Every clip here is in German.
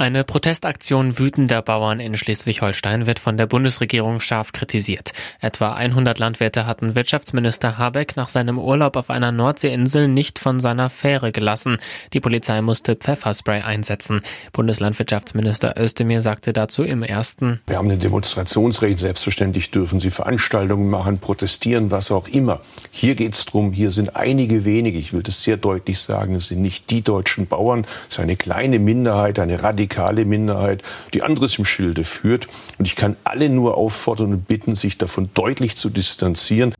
Eine Protestaktion wütender Bauern in Schleswig-Holstein wird von der Bundesregierung scharf kritisiert. Etwa 100 Landwirte hatten Wirtschaftsminister Habeck nach seinem Urlaub auf einer Nordseeinsel nicht von seiner Fähre gelassen. Die Polizei musste Pfefferspray einsetzen. Bundeslandwirtschaftsminister Özdemir sagte dazu im ersten Wir haben ein Demonstrationsrecht, selbstverständlich dürfen Sie Veranstaltungen machen, protestieren, was auch immer. Hier geht es darum, hier sind einige wenige, ich will das sehr deutlich sagen, es sind nicht die deutschen Bauern, es ist eine kleine Minderheit, eine radikale radikale Minderheit, die anderes im Schilde führt. Und ich kann alle nur auffordern und bitten, sich davon deutlich zu distanzieren.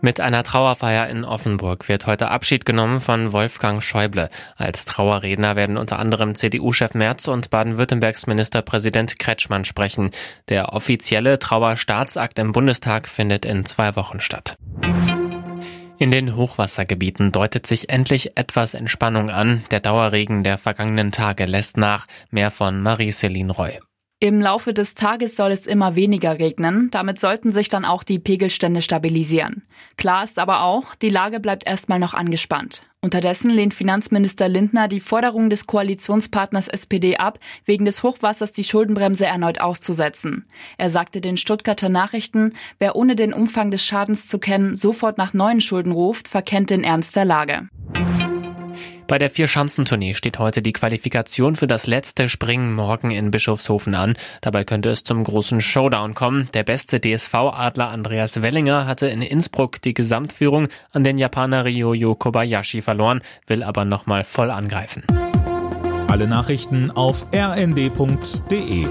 Mit einer Trauerfeier in Offenburg wird heute Abschied genommen von Wolfgang Schäuble. Als Trauerredner werden unter anderem CDU-Chef Merz und Baden-Württembergs Ministerpräsident Kretschmann sprechen. Der offizielle Trauerstaatsakt im Bundestag findet in zwei Wochen statt. In den Hochwassergebieten deutet sich endlich etwas Entspannung an. Der Dauerregen der vergangenen Tage lässt nach. Mehr von Marie-Céline Roy. Im Laufe des Tages soll es immer weniger regnen, damit sollten sich dann auch die Pegelstände stabilisieren. Klar ist aber auch, die Lage bleibt erstmal noch angespannt. Unterdessen lehnt Finanzminister Lindner die Forderung des Koalitionspartners SPD ab, wegen des Hochwassers die Schuldenbremse erneut auszusetzen. Er sagte den Stuttgarter Nachrichten, wer ohne den Umfang des Schadens zu kennen sofort nach neuen Schulden ruft, verkennt den Ernst der Lage. Bei der Vier-Schanzentournee steht heute die Qualifikation für das letzte Springen morgen in Bischofshofen an. Dabei könnte es zum großen Showdown kommen. Der beste DSV-Adler Andreas Wellinger hatte in Innsbruck die Gesamtführung an den Japaner Ryoyo Kobayashi verloren, will aber nochmal voll angreifen. Alle Nachrichten auf rnd.de